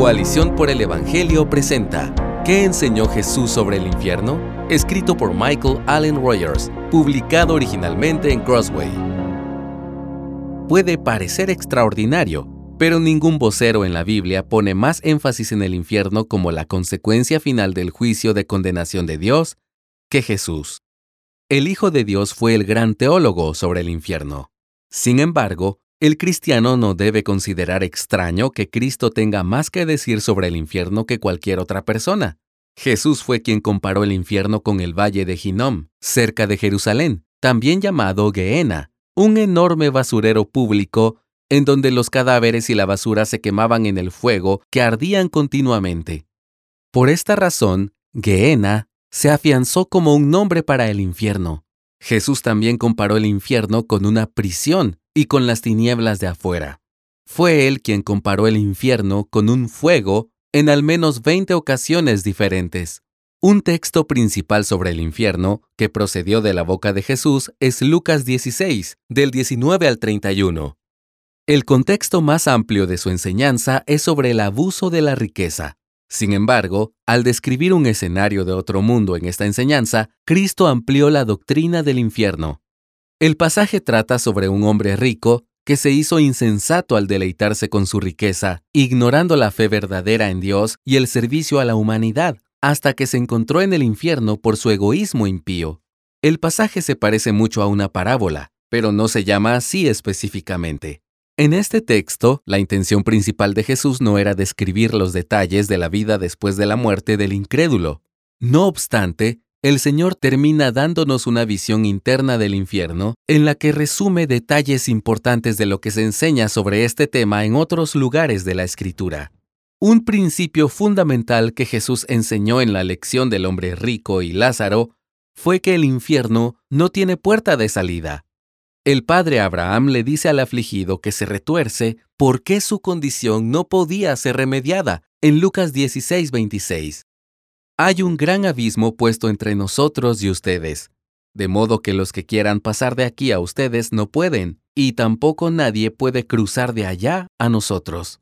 Coalición por el Evangelio presenta ¿Qué enseñó Jesús sobre el infierno? Escrito por Michael Allen Rogers, publicado originalmente en Crossway. Puede parecer extraordinario, pero ningún vocero en la Biblia pone más énfasis en el infierno como la consecuencia final del juicio de condenación de Dios que Jesús. El Hijo de Dios fue el gran teólogo sobre el infierno. Sin embargo, el cristiano no debe considerar extraño que Cristo tenga más que decir sobre el infierno que cualquier otra persona. Jesús fue quien comparó el infierno con el valle de Hinnom, cerca de Jerusalén, también llamado Gehenna, un enorme basurero público en donde los cadáveres y la basura se quemaban en el fuego que ardían continuamente. Por esta razón, Gehenna se afianzó como un nombre para el infierno. Jesús también comparó el infierno con una prisión y con las tinieblas de afuera. Fue él quien comparó el infierno con un fuego en al menos 20 ocasiones diferentes. Un texto principal sobre el infierno que procedió de la boca de Jesús es Lucas 16, del 19 al 31. El contexto más amplio de su enseñanza es sobre el abuso de la riqueza. Sin embargo, al describir un escenario de otro mundo en esta enseñanza, Cristo amplió la doctrina del infierno. El pasaje trata sobre un hombre rico que se hizo insensato al deleitarse con su riqueza, ignorando la fe verdadera en Dios y el servicio a la humanidad, hasta que se encontró en el infierno por su egoísmo impío. El pasaje se parece mucho a una parábola, pero no se llama así específicamente. En este texto, la intención principal de Jesús no era describir los detalles de la vida después de la muerte del incrédulo. No obstante, el Señor termina dándonos una visión interna del infierno en la que resume detalles importantes de lo que se enseña sobre este tema en otros lugares de la Escritura. Un principio fundamental que Jesús enseñó en la lección del hombre rico y Lázaro fue que el infierno no tiene puerta de salida. El padre Abraham le dice al afligido que se retuerce por qué su condición no podía ser remediada en Lucas 16:26. Hay un gran abismo puesto entre nosotros y ustedes, de modo que los que quieran pasar de aquí a ustedes no pueden, y tampoco nadie puede cruzar de allá a nosotros.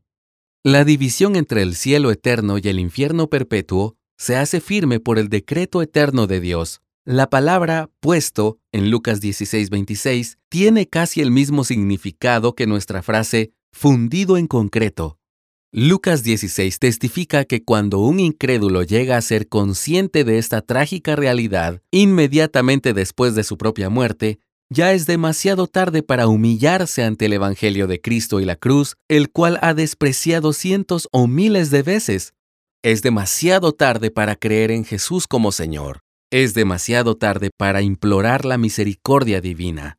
La división entre el cielo eterno y el infierno perpetuo se hace firme por el decreto eterno de Dios. La palabra puesto en Lucas 16:26 tiene casi el mismo significado que nuestra frase fundido en concreto. Lucas 16 testifica que cuando un incrédulo llega a ser consciente de esta trágica realidad, inmediatamente después de su propia muerte, ya es demasiado tarde para humillarse ante el Evangelio de Cristo y la cruz, el cual ha despreciado cientos o miles de veces. Es demasiado tarde para creer en Jesús como Señor. Es demasiado tarde para implorar la misericordia divina.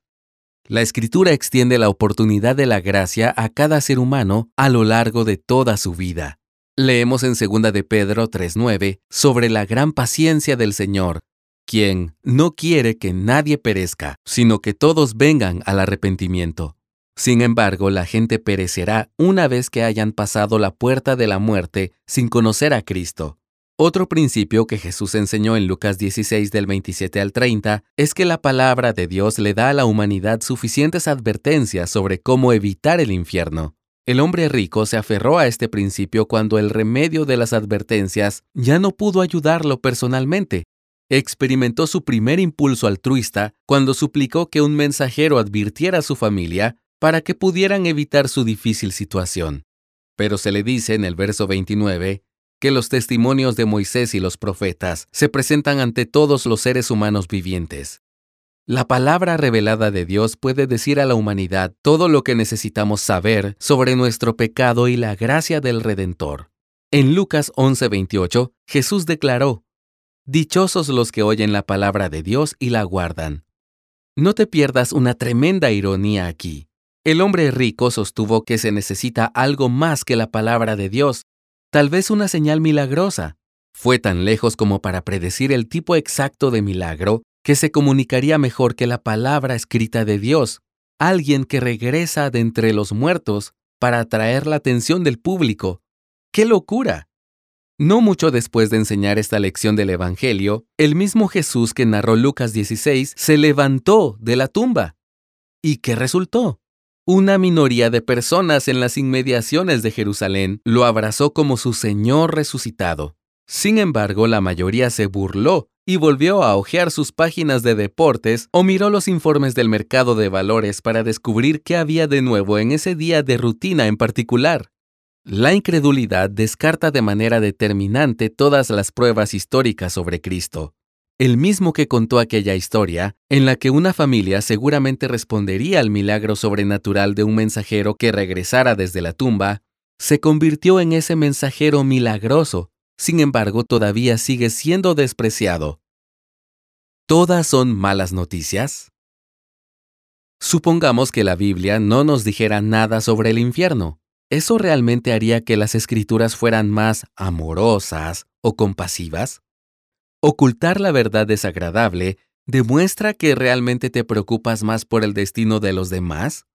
La escritura extiende la oportunidad de la gracia a cada ser humano a lo largo de toda su vida. Leemos en 2 de Pedro 3:9 sobre la gran paciencia del Señor, quien no quiere que nadie perezca, sino que todos vengan al arrepentimiento. Sin embargo, la gente perecerá una vez que hayan pasado la puerta de la muerte sin conocer a Cristo. Otro principio que Jesús enseñó en Lucas 16 del 27 al 30 es que la palabra de Dios le da a la humanidad suficientes advertencias sobre cómo evitar el infierno. El hombre rico se aferró a este principio cuando el remedio de las advertencias ya no pudo ayudarlo personalmente. Experimentó su primer impulso altruista cuando suplicó que un mensajero advirtiera a su familia para que pudieran evitar su difícil situación. Pero se le dice en el verso 29 que los testimonios de Moisés y los profetas se presentan ante todos los seres humanos vivientes. La palabra revelada de Dios puede decir a la humanidad todo lo que necesitamos saber sobre nuestro pecado y la gracia del Redentor. En Lucas 11:28, Jesús declaró, Dichosos los que oyen la palabra de Dios y la guardan. No te pierdas una tremenda ironía aquí. El hombre rico sostuvo que se necesita algo más que la palabra de Dios tal vez una señal milagrosa. Fue tan lejos como para predecir el tipo exacto de milagro que se comunicaría mejor que la palabra escrita de Dios, alguien que regresa de entre los muertos para atraer la atención del público. ¡Qué locura! No mucho después de enseñar esta lección del Evangelio, el mismo Jesús que narró Lucas 16 se levantó de la tumba. ¿Y qué resultó? Una minoría de personas en las inmediaciones de Jerusalén lo abrazó como su Señor resucitado. Sin embargo, la mayoría se burló y volvió a hojear sus páginas de deportes o miró los informes del mercado de valores para descubrir qué había de nuevo en ese día de rutina en particular. La incredulidad descarta de manera determinante todas las pruebas históricas sobre Cristo. El mismo que contó aquella historia, en la que una familia seguramente respondería al milagro sobrenatural de un mensajero que regresara desde la tumba, se convirtió en ese mensajero milagroso sin embargo todavía sigue siendo despreciado. ¿Todas son malas noticias? Supongamos que la Biblia no nos dijera nada sobre el infierno. ¿Eso realmente haría que las escrituras fueran más amorosas o compasivas? Ocultar la verdad desagradable demuestra que realmente te preocupas más por el destino de los demás?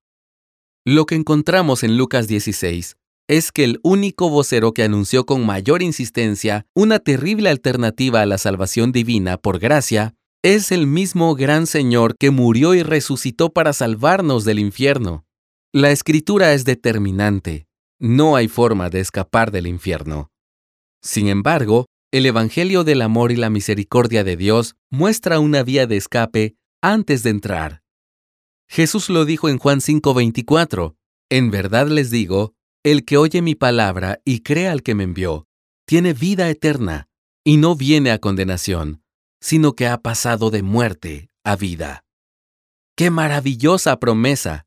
Lo que encontramos en Lucas 16 es que el único vocero que anunció con mayor insistencia una terrible alternativa a la salvación divina por gracia es el mismo gran Señor que murió y resucitó para salvarnos del infierno. La escritura es determinante. No hay forma de escapar del infierno. Sin embargo, el Evangelio del Amor y la Misericordia de Dios muestra una vía de escape antes de entrar. Jesús lo dijo en Juan 5:24, En verdad les digo, el que oye mi palabra y cree al que me envió, tiene vida eterna, y no viene a condenación, sino que ha pasado de muerte a vida. ¡Qué maravillosa promesa!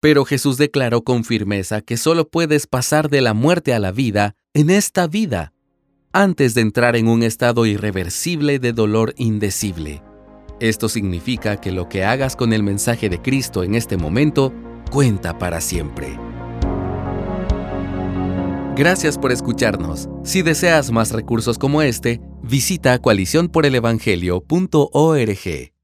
Pero Jesús declaró con firmeza que solo puedes pasar de la muerte a la vida en esta vida, antes de entrar en un estado irreversible de dolor indecible. Esto significa que lo que hagas con el mensaje de Cristo en este momento cuenta para siempre. Gracias por escucharnos. Si deseas más recursos como este, visita coaliciónporelevangelio.org.